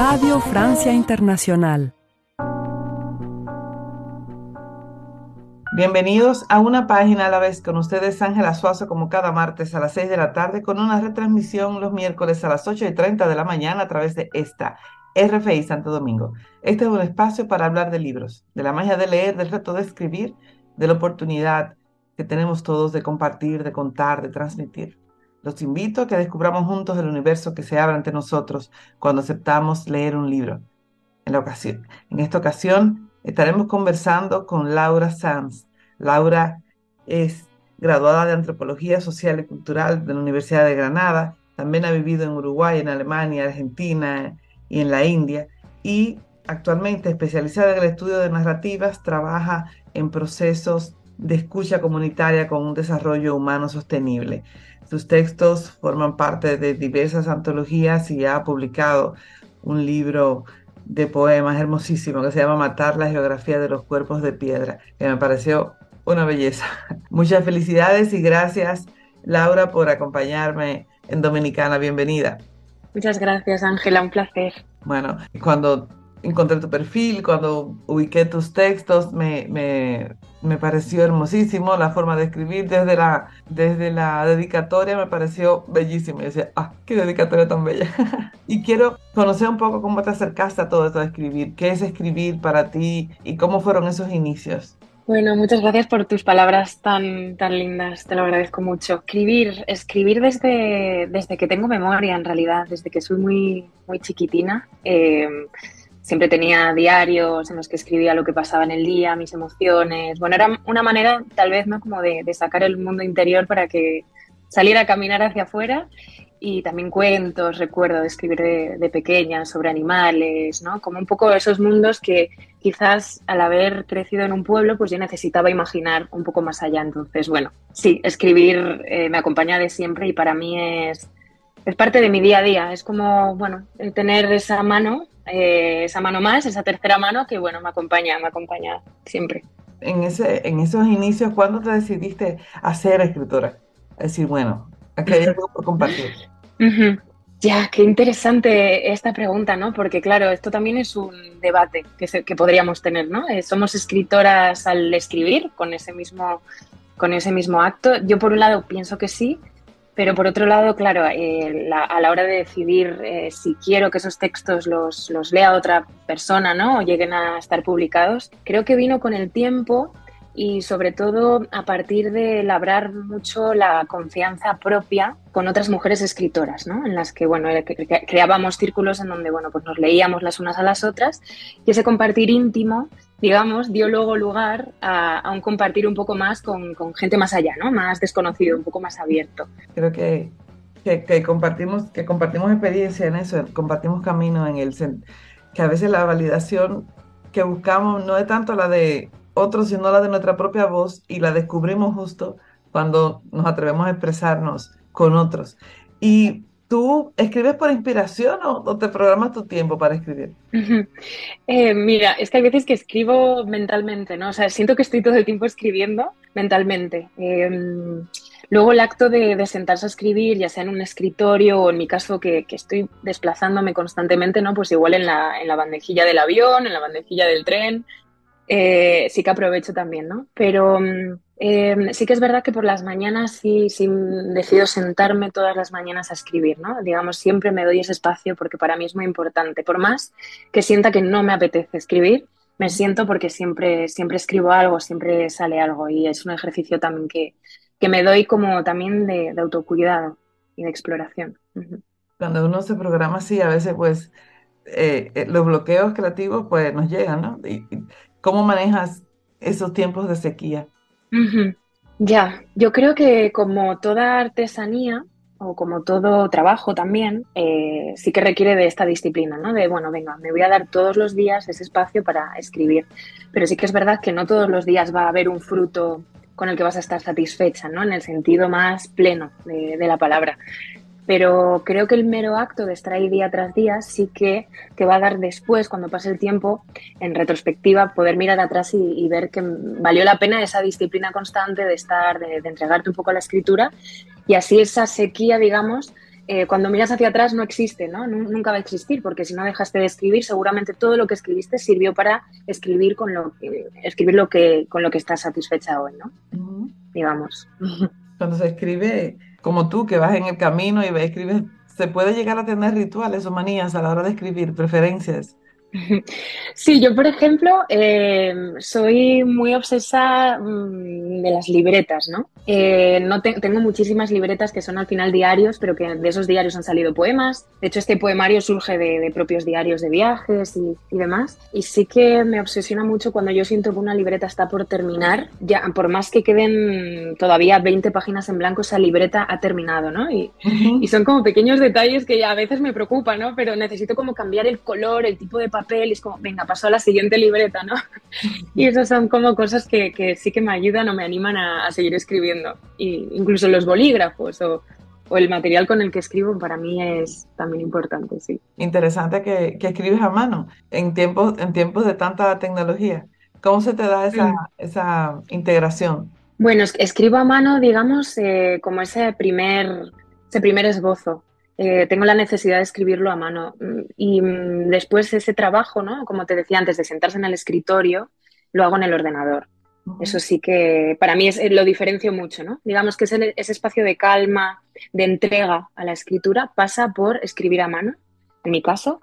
Radio Francia Internacional. Bienvenidos a una página a la vez con ustedes Ángela Suazo como cada martes a las 6 de la tarde con una retransmisión los miércoles a las 8 y 30 de la mañana a través de esta RFI Santo Domingo. Este es un espacio para hablar de libros, de la magia de leer, del reto de escribir, de la oportunidad que tenemos todos de compartir, de contar, de transmitir. Los invito a que descubramos juntos el universo que se abre ante nosotros cuando aceptamos leer un libro. En, esta ocasión estaremos conversando con Laura Sanz. Laura es graduada de Antropología Social y Cultural de la Universidad de Granada. También ha vivido en Uruguay, en Alemania, Argentina y en la India. Y actualmente especializada en el estudio de narrativas, trabaja en procesos de escucha comunitaria con un desarrollo humano sostenible. Sus textos forman parte de diversas antologías y ha publicado un libro de poemas hermosísimo que se llama Matar la geografía de los cuerpos de piedra, que me pareció una belleza. Muchas felicidades y gracias Laura por acompañarme en Dominicana. Bienvenida. Muchas gracias Ángela, un placer. Bueno, cuando encontré tu perfil, cuando ubiqué tus textos, me, me, me, pareció hermosísimo la forma de escribir desde la, desde la dedicatoria, me pareció bellísimo. Y decía, ah, qué dedicatoria tan bella. y quiero conocer un poco cómo te acercaste a todo esto de escribir, qué es escribir para ti y cómo fueron esos inicios. Bueno, muchas gracias por tus palabras tan, tan lindas, te lo agradezco mucho. Escribir, escribir desde, desde que tengo memoria, en realidad, desde que soy muy, muy chiquitina. Eh, siempre tenía diarios en los que escribía lo que pasaba en el día, mis emociones. Bueno, era una manera tal vez ¿no? como de, sacar el mundo interior para que saliera a caminar hacia afuera y también cuentos, recuerdo de escribir de, pequeña sobre animales, ¿no? Como un poco esos mundos que quizás al haber crecido en un pueblo, pues yo necesitaba imaginar un poco más allá. Entonces, bueno, sí, escribir eh, me acompaña de siempre y para mí es, es parte de mi día a día. Es como, bueno, tener esa mano eh, esa mano más, esa tercera mano que, bueno, me acompaña, me acompaña siempre. En, ese, en esos inicios, ¿cuándo te decidiste a ser escritora? Es decir, bueno, aquí hay algo por compartir. Ya, qué interesante esta pregunta, ¿no? Porque claro, esto también es un debate que, que podríamos tener, ¿no? Eh, somos escritoras al escribir con ese mismo con ese mismo acto. Yo por un lado pienso que sí, pero por otro lado, claro, eh, a la hora de decidir eh, si quiero que esos textos los, los, lea otra persona ¿no? o lleguen a estar publicados, creo que vino con el tiempo y sobre todo a partir de labrar mucho la confianza propia con otras mujeres escritoras, ¿no? En las que, bueno, creábamos círculos en donde, bueno, pues nos leíamos las unas a las otras y ese compartir íntimo digamos, dio luego lugar a, un compartir un poco más con, gente más allá, ¿no? Más desconocido, un poco más abierto. Creo que, que, compartimos, que compartimos experiencia en eso, compartimos camino en el que a veces la validación que buscamos no es tanto la de otros, sino la de nuestra propia voz y la descubrimos justo cuando nos atrevemos a expresarnos con otros. Y ¿Tú escribes por inspiración o, te programas tu tiempo para escribir? Eh, mira, es que hay veces que escribo mentalmente, ¿no? O sea, siento que estoy todo el tiempo escribiendo mentalmente. Em, luego el acto de, sentarse a escribir, ya sea en un escritorio o en mi caso que, estoy desplazándome constantemente, ¿no? Pues igual en la, en la bandejilla del avión, en la bandejilla del tren, eh, sí que aprovecho también, ¿no? Pero mm, Em, sí que es verdad que por las mañanas sí, sí decido sentarme todas las mañanas a escribir, ¿no? Digamos, siempre me doy ese espacio porque para mí es muy importante. Por más que sienta que no me apetece escribir, me siento porque siempre, siempre escribo algo, siempre sale algo y es un ejercicio también que, que me doy como también de, autocuidado y de exploración. Cuando uno se programa así, a veces pues eh, eh, los bloqueos creativos pues nos llegan, ¿no? ¿Cómo manejas esos tiempos de sequía? Ya, yo creo que como toda artesanía o como todo trabajo también, eh, sí que requiere de esta disciplina, ¿no? De, bueno, venga, me voy a dar todos los días ese espacio para escribir. Pero sí que es verdad que no todos los días va a haber un fruto con el que vas a estar satisfecha, ¿no? En el sentido más pleno de la palabra pero creo que el mero acto de estar ahí día tras día sí que te va a dar después, cuando pase el tiempo, en retrospectiva, poder mirar atrás y, ver que valió la pena esa disciplina constante de estar, de, entregarte un poco a la escritura y así esa sequía, digamos, eh, cuando miras hacia atrás no existe, ¿no? Nunca va a existir, porque si no dejaste de escribir, seguramente todo lo que escribiste sirvió para escribir con lo que, escribir lo que, con lo que estás satisfecha hoy, ¿no? Digamos. Cuando se escribe como tú, que vas en el camino y escribes, se puede llegar a tener rituales o manías a la hora de escribir, preferencias. Sí, yo por ejemplo eh, soy muy obsesa mm, de las libretas, ¿no? Eh, no tengo muchísimas libretas que son al final diarios, pero que de esos diarios han salido poemas. De hecho, este poemario surge de, propios diarios de viajes y, demás. Y sí que me obsesiona mucho cuando yo siento que una libreta está por terminar. Ya, por más que queden todavía 20 páginas en blanco, esa libreta ha terminado, ¿no? Y, y son como pequeños detalles que a veces me preocupan, ¿no? Pero necesito como cambiar el color, el tipo de papel y es como, venga, paso a la siguiente libreta, ¿no? Y esas son como cosas que, que sí que me ayudan o me animan a, seguir escribiendo. Y incluso los bolígrafos o, o, el material con el que escribo para mí es también importante, sí. Interesante que, que escribes a mano en tiempos, en tiempos de tanta tecnología. ¿Cómo se te da esa, mm. esa integración? Bueno, escribo a mano, digamos, eh, como ese primer, ese primer esbozo. Eh, tengo la necesidad de escribirlo a mano. Mm, y mm, después ese trabajo, ¿no? Como te decía antes, de sentarse en el escritorio, lo hago en el ordenador. Eso sí que para mí es, eh, lo diferencio mucho, ¿no? Digamos que ese, ese espacio de calma, de entrega a la escritura, pasa por escribir a mano, en mi caso,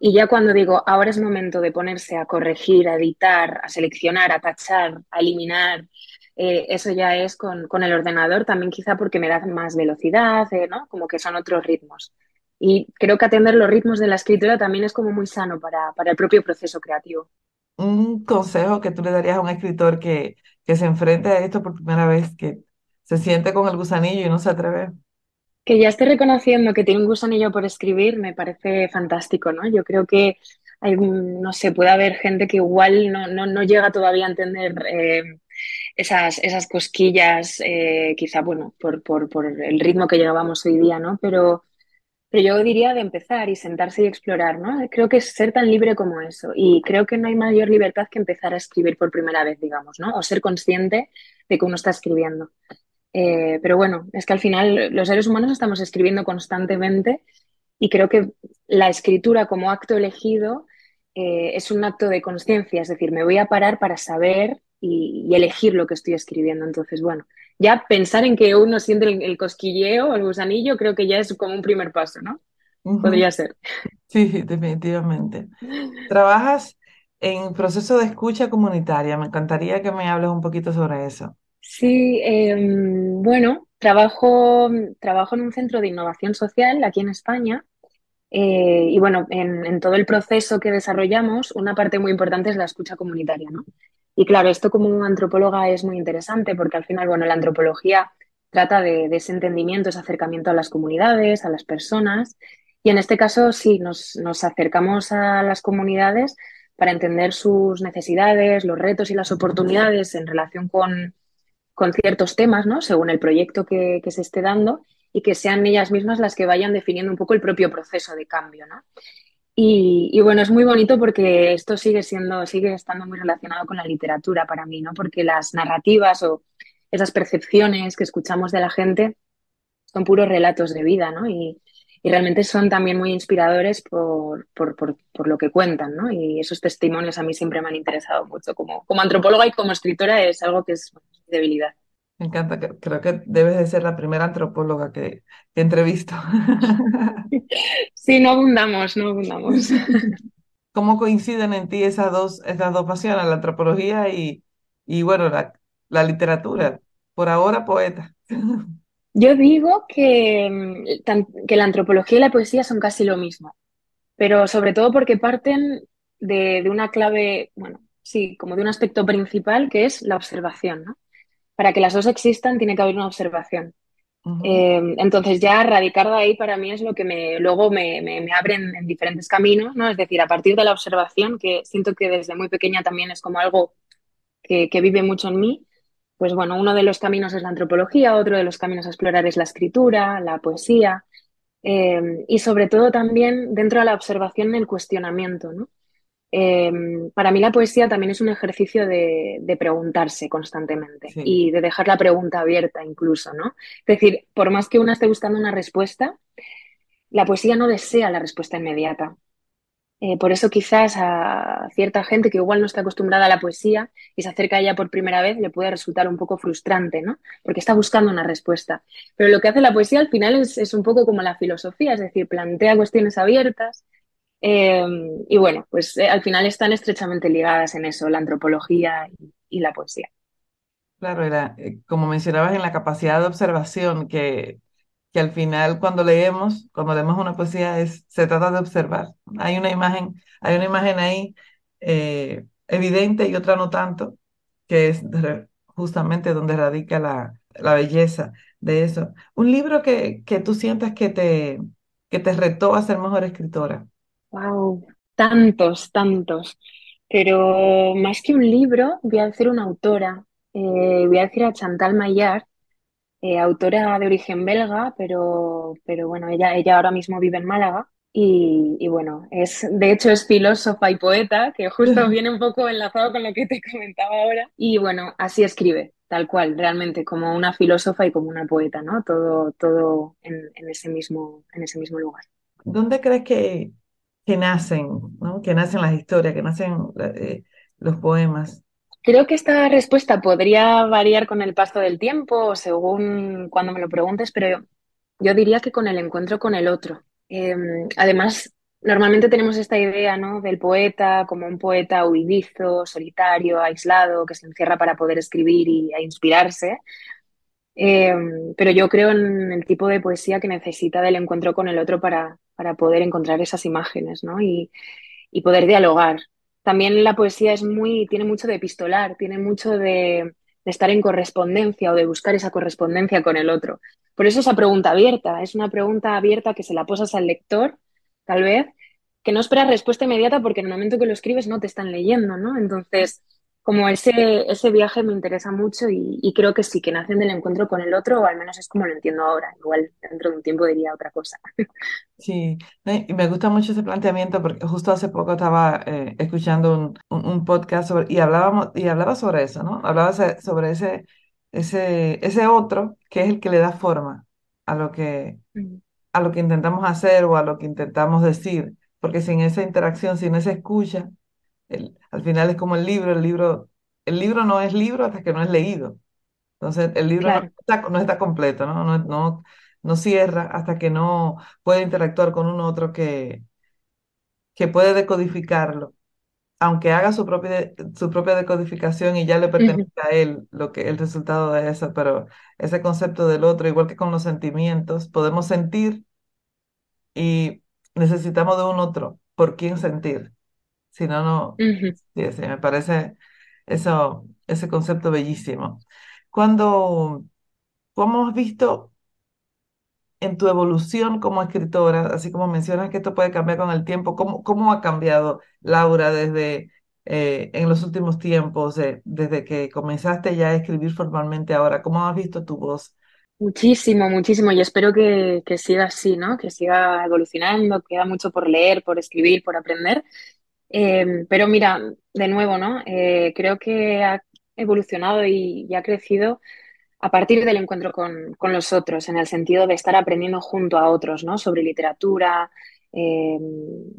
y ya cuando digo, ahora es momento de ponerse a corregir, a editar, a seleccionar, a tachar, a eliminar, eh, eso ya es con, el ordenador, también quizá porque me da más velocidad, eh, ¿no? Como que son otros ritmos. Y creo que atender los ritmos de la escritura también es como muy sano para, el propio proceso creativo. Un consejo que tú le darías a un escritor que, que se enfrente a esto por primera vez, que se siente con el gusanillo y no se atreve. Que ya esté reconociendo que tiene un gusanillo por escribir me parece fantástico, ¿no? Yo creo que hay, no sé, puede haber gente que igual no, no, llega todavía a entender eh, esas, esas cosquillas, eh, quizá, bueno, por, por, por, el ritmo que llevábamos hoy día, ¿no? Pero, pero yo diría de empezar y sentarse y explorar, ¿no? Creo que es ser tan libre como eso. Y creo que no hay mayor libertad que empezar a escribir por primera vez, digamos, ¿no? O ser consciente de que uno está escribiendo. Eh, pero bueno, es que al final los seres humanos estamos escribiendo constantemente y creo que la escritura como acto elegido eh, es un acto de conciencia, es decir, me voy a parar para saber y, elegir lo que estoy escribiendo. Entonces, bueno, ya pensar en que uno siente el, cosquilleo, el gusanillo, creo que ya es como un primer paso, ¿no? Podría ser. Sí, definitivamente. Trabajas en proceso de escucha comunitaria. Me encantaría que me hables un poquito sobre eso. Sí, em, bueno, trabajo, trabajo en un centro de innovación social aquí en España. Eh, y bueno, en, en, todo el proceso que desarrollamos, una parte muy importante es la escucha comunitaria, ¿no? Y claro, esto como antropóloga es muy interesante porque al final, bueno, la antropología trata de, ese entendimiento, ese acercamiento a las comunidades, a las personas. Y en este caso sí, nos, acercamos a las comunidades para entender sus necesidades, los retos y las oportunidades en relación con, ciertos temas, ¿no? Según el proyecto que, que, se esté dando y que sean ellas mismas las que vayan definiendo un poco el propio proceso de cambio, ¿no? Y, bueno, es muy bonito porque esto sigue siendo, sigue estando muy relacionado con la literatura para mí, ¿no? Porque las narrativas o esas percepciones que escuchamos de la gente son puros relatos de vida, ¿no? Y, realmente son también muy inspiradores por, lo que cuentan, ¿no? Y esos testimonios a mí siempre me han interesado mucho. Como, como antropóloga y como escritora es algo que es debilidad. Me encanta, creo que debes de ser la primera antropóloga que, que entrevisto. Sí, no abundamos, no abundamos. ¿Cómo coinciden en ti esas dos, esas dos pasiones, la antropología y, y bueno, la, la literatura? Por ahora, poeta. Yo digo que, que la antropología y la poesía son casi lo mismo, pero sobre todo porque parten de, de una clave, bueno, sí, como de un aspecto principal que es la observación, ¿no? Para que las dos existan tiene que haber una observación. Eh, entonces ya radicar de ahí para mí es lo que me, luego me, me, abre en, diferentes caminos, ¿no? Es decir, a partir de la observación, que siento que desde muy pequeña también es como algo que, vive mucho en mí, pues bueno, uno de los caminos es la antropología, otro de los caminos a explorar es la escritura, la poesía, eh, y sobre todo también dentro de la observación el cuestionamiento, ¿no? Em, para mí la poesía también es un ejercicio de, preguntarse constantemente y de dejar la pregunta abierta incluso, ¿no? Es decir, por más que una esté buscando una respuesta, la poesía no desea la respuesta inmediata. Eh, por eso quizás a cierta gente que igual no está acostumbrada a la poesía y se acerca a ella por primera vez le puede resultar un poco frustrante, ¿no? Porque está buscando una respuesta. Pero lo que hace la poesía al final es, un poco como la filosofía, es decir, plantea cuestiones abiertas. Eh, y bueno, pues eh, al final están estrechamente ligadas en eso, la antropología y, la poesía. Claro, era, como mencionabas en la capacidad de observación que que al final cuando leemos, cuando leemos una poesía, es, se trata de observar. Hay una imagen, hay una imagen ahí eh, evidente y otra no tanto, que es justamente donde radica la, la, belleza de eso. Un libro que, que tú sientas que te, que te retó a ser mejor escritora. Wow, tantos, tantos. Pero más que un libro, voy a decir una autora. Eh, voy a decir a Chantal Maillard, eh, autora de origen belga, pero, pero bueno, ella, ella ahora mismo vive en Málaga. Y, bueno, es, de hecho es filósofa y poeta, que justo viene un poco enlazado con lo que te comentaba ahora. Y bueno, así escribe, tal cual, realmente, como una filósofa y como una poeta, ¿no? Todo, todo en, ese, mismo, en ese mismo lugar. ¿Dónde crees que, que nacen, ¿no? que nacen las historias, que nacen eh, los poemas? Creo que esta respuesta podría variar con el paso del tiempo según cuando me lo preguntes, pero yo diría que con el encuentro con el otro. Em, además, normalmente tenemos esta idea ¿no? del poeta como un poeta huidizo, solitario, aislado, que se encierra para poder escribir y a inspirarse. Em, pero yo creo en el tipo de poesía que necesita del encuentro con el otro para, para poder encontrar esas imágenes ¿no? y, poder dialogar también la poesía es muy, tiene mucho de epistolar, tiene mucho de, estar en correspondencia o de buscar esa correspondencia con el otro. Por eso esa pregunta abierta, es una pregunta abierta que se la posas al lector, tal vez, que no espera respuesta inmediata porque en el momento que lo escribes no te están leyendo, ¿no? Entonces, como ese, ese viaje me interesa mucho y, creo que sí, que nacen del encuentro con el otro, o al menos es como lo entiendo ahora. Igual dentro de un tiempo diría otra cosa. Sí, y me gusta mucho ese planteamiento porque justo hace poco estaba eh, escuchando un, un, podcast sobre, y, hablábamos, y hablaba sobre eso, ¿no? Hablaba sobre ese, ese, ese otro que es el que le da forma a lo que, mm. a lo que intentamos hacer o a lo que intentamos decir, porque sin esa interacción, sin esa escucha, al final es como el libro, el libro, el libro no es libro hasta que no es leído. Entonces, el libro no, está, no está completo, ¿no? No, no, no cierra hasta que no puede interactuar con un otro que, que puede decodificarlo. Aunque haga su propia, su propia decodificación y ya le pertenece a él lo que, el resultado de eso, pero ese concepto del otro, igual que con los sentimientos, podemos sentir y necesitamos de un otro por quién sentir. Si no, no. Sí, sí, me parece eso, ese concepto bellísimo. Cuando, ¿cómo has visto en tu evolución como escritora, así como mencionas que esto puede cambiar con el tiempo, ¿cómo, cómo ha cambiado Laura desde eh, en los últimos tiempos, desde que comenzaste ya a escribir formalmente ahora? ¿Cómo has visto tu voz? Muchísimo, muchísimo, y espero que, que siga así, ¿no? Que siga evolucionando, queda mucho por leer, por escribir, por aprender. Eh, pero mira, de nuevo, ¿no? Eh, creo que ha evolucionado y, ha crecido a partir del encuentro con, los otros, en el sentido de estar aprendiendo junto a otros, ¿no? Sobre literatura. Eh,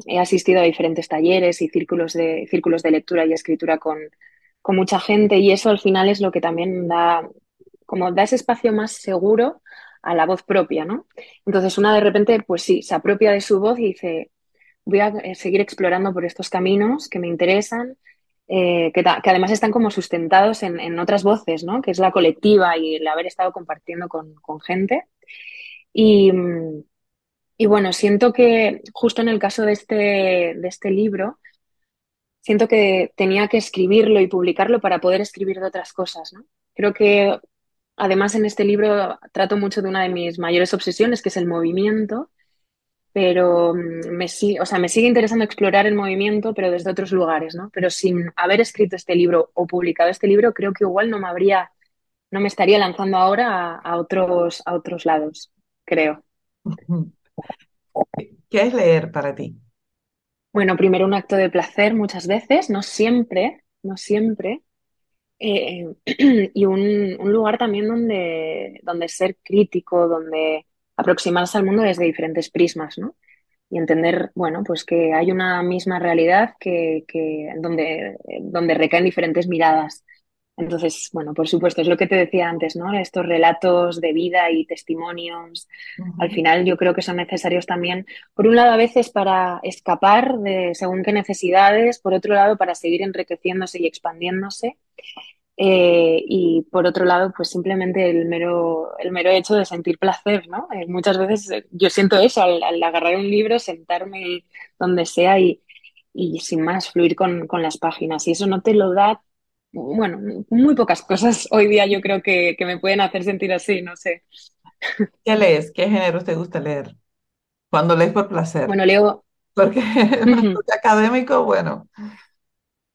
he asistido a diferentes talleres y círculos de, círculos de lectura y escritura con, con mucha gente y eso al final es lo que también da, como da ese espacio más seguro a la voz propia, ¿no? Entonces una de repente, pues sí, se apropia de su voz y dice, voy a eh, seguir explorando por estos caminos que me interesan, eh, que, además están como sustentados en, otras voces, ¿no? Que es la colectiva y el haber estado compartiendo con, gente. Y, bueno, siento que justo en el caso de este, de este libro, siento que tenía que escribirlo y publicarlo para poder escribir de otras cosas. Creo que además en este libro trato mucho de una de mis mayores obsesiones, que es el movimiento, pero mm, me, o sea, me sigue interesando explorar el movimiento, pero desde otros lugares, ¿no? Pero sin haber escrito este libro o publicado este libro, creo que igual no me habría, no me estaría lanzando ahora a, otros, a otros lados, creo. ¿Qué es leer para ti? Bueno, primero un acto de placer muchas veces, no siempre, no siempre. Eh, y un, un, lugar también donde, donde ser crítico, donde aproximarse al mundo desde diferentes prismas, ¿no? Y entender, bueno, pues que hay una misma realidad que, que donde, donde recaen diferentes miradas. Entonces, bueno, por supuesto, es lo que te decía antes, ¿no? Estos relatos de vida y testimonios, al final yo creo que son necesarios también, por un lado a veces para escapar de según qué necesidades, por otro lado para seguir enriqueciéndose y expandiéndose. Eh, y por otro lado, pues simplemente el mero, el mero hecho de sentir placer, ¿no? Eh, muchas veces eh, yo siento eso al, al, agarrar un libro, sentarme donde sea y, y sin más fluir con, con, las páginas. Y eso no te lo da bueno, muy pocas cosas hoy día yo creo que, que, me pueden hacer sentir así, no sé. ¿Qué lees? ¿Qué géneros te gusta leer? Cuando lees por placer. Bueno, leo. Porque uh académico, bueno.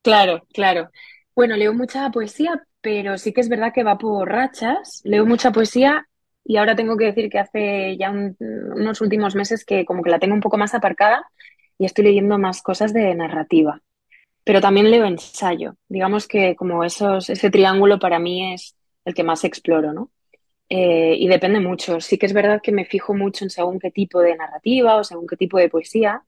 Claro, claro. Bueno, leo mucha poesía, pero sí que es verdad que va por rachas. Leo mucha poesía y ahora tengo que decir que hace ya un, unos últimos meses que como que la tengo un poco más aparcada y estoy leyendo más cosas de narrativa pero también leo ensayo. Digamos que como esos, ese triángulo para mí es el que más exploro, ¿no? Eh, y depende mucho. Sí que es verdad que me fijo mucho en según qué tipo de narrativa o según qué tipo de poesía.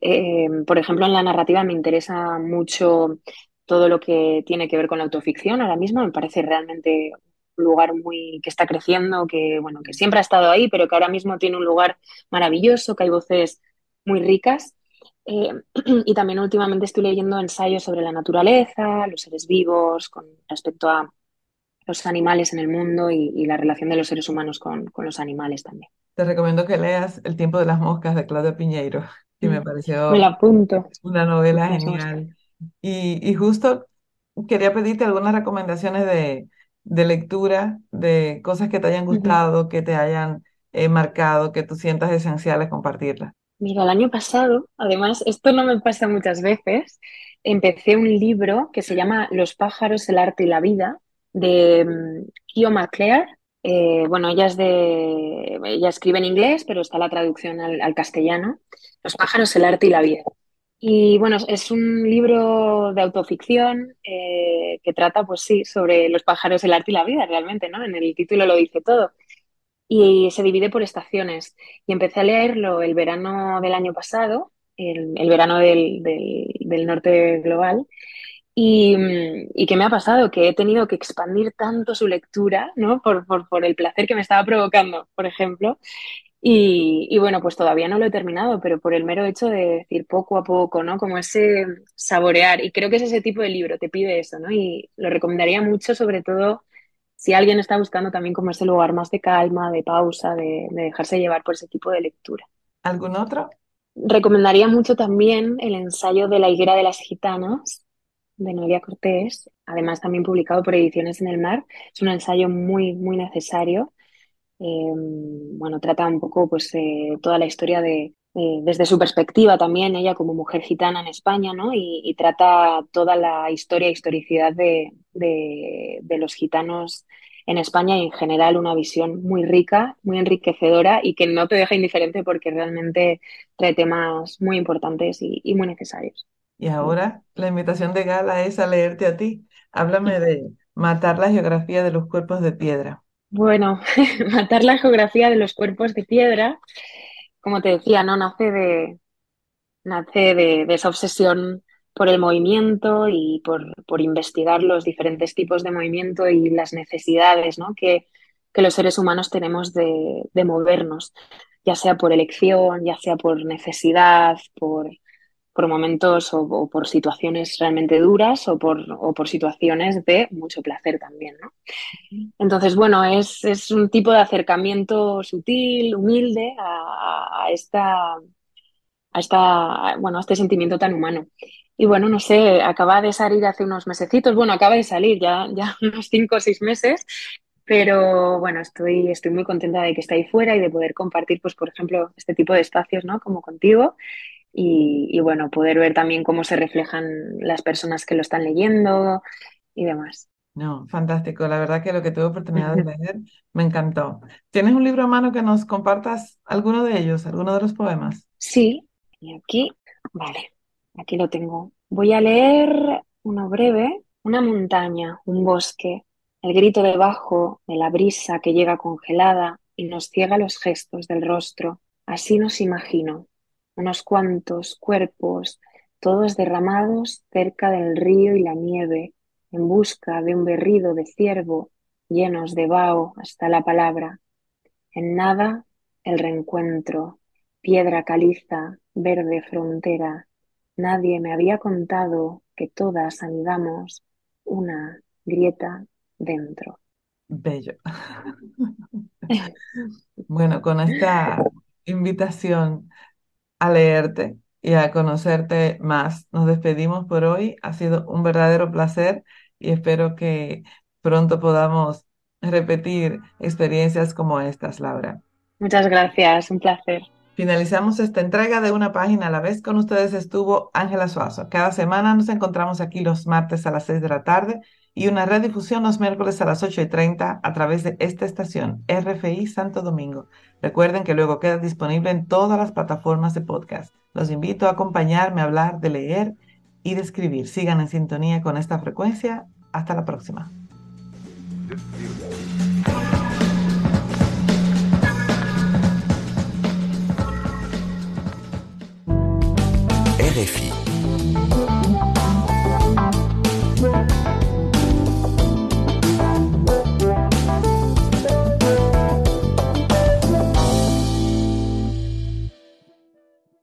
Eh, por ejemplo, en la narrativa me interesa mucho todo lo que tiene que ver con la autoficción. Ahora mismo me parece realmente un lugar muy que está creciendo, que bueno, que siempre ha estado ahí, pero que ahora mismo tiene un lugar maravilloso, que hay voces muy ricas. Eh, y también últimamente estoy leyendo ensayos sobre la naturaleza, los seres vivos, con respecto a los animales en el mundo y, y la relación de los seres humanos con, con, los animales también. Te recomiendo que leas El tiempo de las moscas de Claudia Piñeiro, que me pareció me la apunto. una novela genial. Y, y, justo quería pedirte algunas recomendaciones de, de, lectura, de cosas que te hayan gustado, que te hayan eh, marcado, que tú sientas esenciales compartirlas. Mira, el año pasado, además, esto no me pasa muchas veces, empecé un libro que se llama Los pájaros, el arte y la vida, de um, Kio McClare. Eh, bueno, ella es de. Ella escribe en inglés, pero está la traducción al, al, castellano. Los pájaros, el arte y la vida. Y bueno, es un libro de autoficción eh, que trata, pues sí, sobre los pájaros, el arte y la vida, realmente, ¿no? En el título lo dice todo y se divide por estaciones. Y empecé a leerlo el verano del año pasado, el, el verano del, del, del, norte global. Y, y, qué me ha pasado? Que he tenido que expandir tanto su lectura, ¿no? Por, por, por el placer que me estaba provocando, por ejemplo. Y, y, bueno, pues todavía no lo he terminado, pero por el mero hecho de decir poco a poco, ¿no? Como ese saborear. Y creo que es ese tipo de libro, te pide eso, ¿no? Y lo recomendaría mucho, sobre todo si alguien está buscando también como ese lugar más de calma, de pausa, de, de, dejarse llevar por ese tipo de lectura. ¿Algún otro? Recomendaría mucho también el ensayo de La higuera de las gitanas de Noelia Cortés, además también publicado por Ediciones en el Mar. Es un ensayo muy, muy necesario. Eh, bueno, trata un poco pues eh, toda la historia de, eh, desde su perspectiva también, ella como mujer gitana en España, ¿no? Y, trata toda la historia e historicidad de, de, los gitanos en España y en general una visión muy rica, muy enriquecedora y que no te deja indiferente porque realmente trae temas muy importantes y muy necesarios. Y ahora la invitación de Gala es a leerte a ti. Háblame de matar la geografía de los cuerpos de piedra. Bueno, matar la geografía de los cuerpos de piedra como te decía, ¿no? Nace de, nace de, de esa obsesión por el movimiento y por, por, investigar los diferentes tipos de movimiento y las necesidades ¿no? que, que los seres humanos tenemos de, de, movernos, ya sea por elección, ya sea por necesidad, por, por momentos o, por situaciones realmente duras o por, o por situaciones de mucho placer también. ¿no? Entonces, bueno, es, es un tipo de acercamiento sutil, humilde a, a, esta, a, esta, bueno, a este sentimiento tan humano. Y bueno, no sé, acaba de salir hace unos mesecitos, bueno, acaba de salir ya, ya unos cinco o seis meses, pero bueno, estoy, estoy muy contenta de que esté ahí fuera y de poder compartir, pues, por ejemplo, este tipo de espacios, ¿no? Como contigo. Y, y bueno, poder ver también cómo se reflejan las personas que lo están leyendo y demás. No, fantástico. La verdad que lo que tuve oportunidad de leer me encantó. ¿Tienes un libro a mano que nos compartas alguno de ellos, alguno de los poemas? Sí, y aquí, vale, aquí lo tengo. Voy a leer uno breve, una montaña, un bosque, el grito debajo de la brisa que llega congelada, y nos ciega los gestos del rostro. Así nos imagino, unos cuantos cuerpos, todos derramados cerca del río y la nieve, en busca de un berrido de ciervo, llenos de vaho hasta la palabra. En nada el reencuentro, piedra caliza, verde frontera. Nadie me había contado que todas anidamos una grieta dentro. Bello. Bueno, con esta invitación a leerte y a conocerte más, nos despedimos por hoy. Ha sido un verdadero placer y espero que pronto podamos repetir experiencias como estas, Laura. Muchas gracias, un placer. Finalizamos esta entrega de una página a la vez. Con ustedes estuvo Ángela Suazo. Cada semana nos encontramos aquí los martes a las 6 de la tarde y una redifusión los miércoles a las 8 y 30 a través de esta estación, RFI Santo Domingo. Recuerden que luego queda disponible en todas las plataformas de podcast. Los invito a acompañarme a hablar de leer y de escribir. Sigan en sintonía con esta frecuencia. Hasta la próxima. RFI